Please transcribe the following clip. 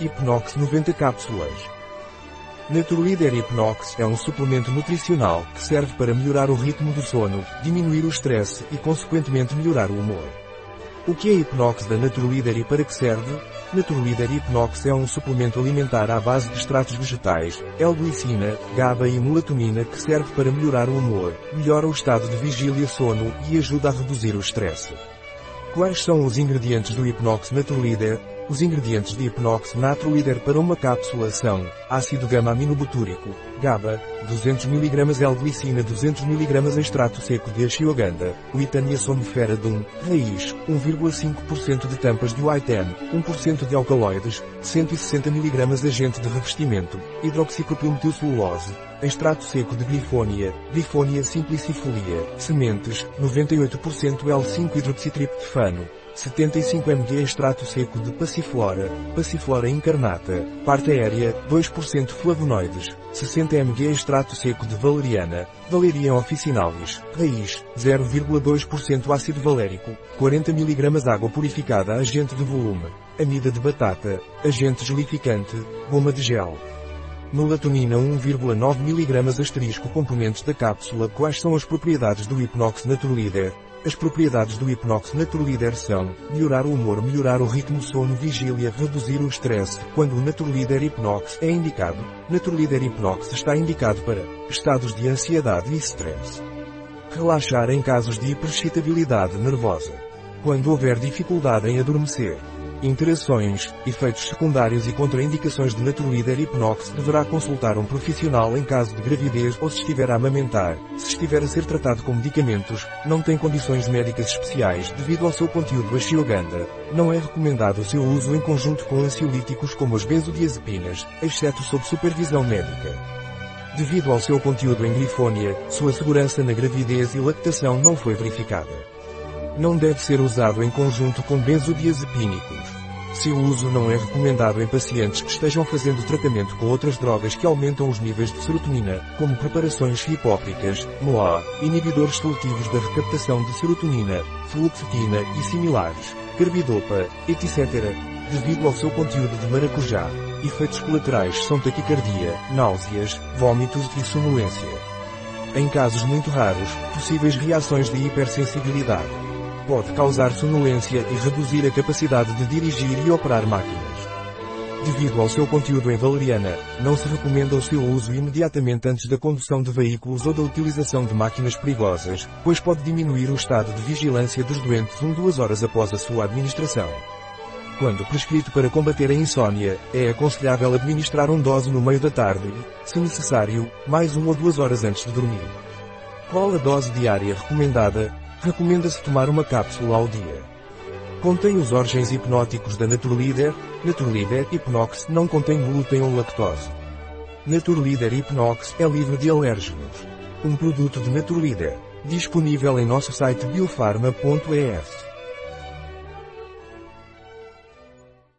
Hipnox 90 cápsulas. Naturleader Hipnox é um suplemento nutricional que serve para melhorar o ritmo do sono, diminuir o stress e consequentemente melhorar o humor. O que é Hipnox da Naturleader e para que serve? Naturleader Hipnox é um suplemento alimentar à base de extratos vegetais, L-glicina, GABA e melatonina que serve para melhorar o humor, melhora o estado de vigília-sono e ajuda a reduzir o stress. Quais são os ingredientes do Hipnox Naturleader? Os ingredientes de Hipnox Natro Líder para uma cápsula são ácido gama-aminobutúrico, GABA, 200 mg L-glicina 200 mg extrato seco de ashwagandha, Witania somnifera dum, raiz, 1,5% de tampas de white 1% de alcaloides, 160 mg agente de revestimento, hidroxipropilmetilcelulose, extrato seco de glifonia, glifonia simplicifolia, sementes, 98% L5 hidroxitriptofano, 75 mg extrato seco de passiflora, passiflora incarnata, parte aérea, 2% flavonoides, 60 mg extrato seco de valeriana, valerian officinalis, raiz, 0,2% ácido valérico, 40 mg água purificada agente de volume, amida de batata, agente gelificante, goma de gel. Melatonina 1,9 mg asterisco componentes da cápsula Quais são as propriedades do Hipnox Naturleader? As propriedades do Hipnox Naturleader são melhorar o humor, melhorar o ritmo sono, vigília, reduzir o stress. Quando o Naturleader Hipnox é indicado, Naturleader Hipnox está indicado para estados de ansiedade e stress. Relaxar em casos de hiperexcitabilidade nervosa. Quando houver dificuldade em adormecer. Interações, efeitos secundários e contraindicações de Naturleader Hipnox deverá consultar um profissional em caso de gravidez ou se estiver a amamentar, se estiver a ser tratado com medicamentos, não tem condições médicas especiais devido ao seu conteúdo ashwagandha, não é recomendado o seu uso em conjunto com ansiolíticos como as benzodiazepinas, exceto sob supervisão médica. Devido ao seu conteúdo em glifonia, sua segurança na gravidez e lactação não foi verificada. Não deve ser usado em conjunto com benzodiazepínicos. Seu uso não é recomendado em pacientes que estejam fazendo tratamento com outras drogas que aumentam os níveis de serotonina, como preparações hipópicas, MOA, inibidores seletivos da recaptação de serotonina, fluoxetina e similares, carbidopa, etc. Devido ao seu conteúdo de maracujá, efeitos colaterais são taquicardia, náuseas, vômitos e sonolência. Em casos muito raros, possíveis reações de hipersensibilidade pode causar sonolência e reduzir a capacidade de dirigir e operar máquinas. Devido ao seu conteúdo em valeriana, não se recomenda o seu uso imediatamente antes da condução de veículos ou da utilização de máquinas perigosas, pois pode diminuir o estado de vigilância dos doentes um duas horas após a sua administração. Quando prescrito para combater a insônia, é aconselhável administrar um dose no meio da tarde se necessário, mais uma ou duas horas antes de dormir. Qual a dose diária recomendada? Recomenda-se tomar uma cápsula ao dia. Contém os órgãos hipnóticos da Naturleader. Naturleader Hipnox não contém glúten ou lactose. Naturleader Hipnox é livre de alérgenos. Um produto de Naturleader. Disponível em nosso site biofarma.es.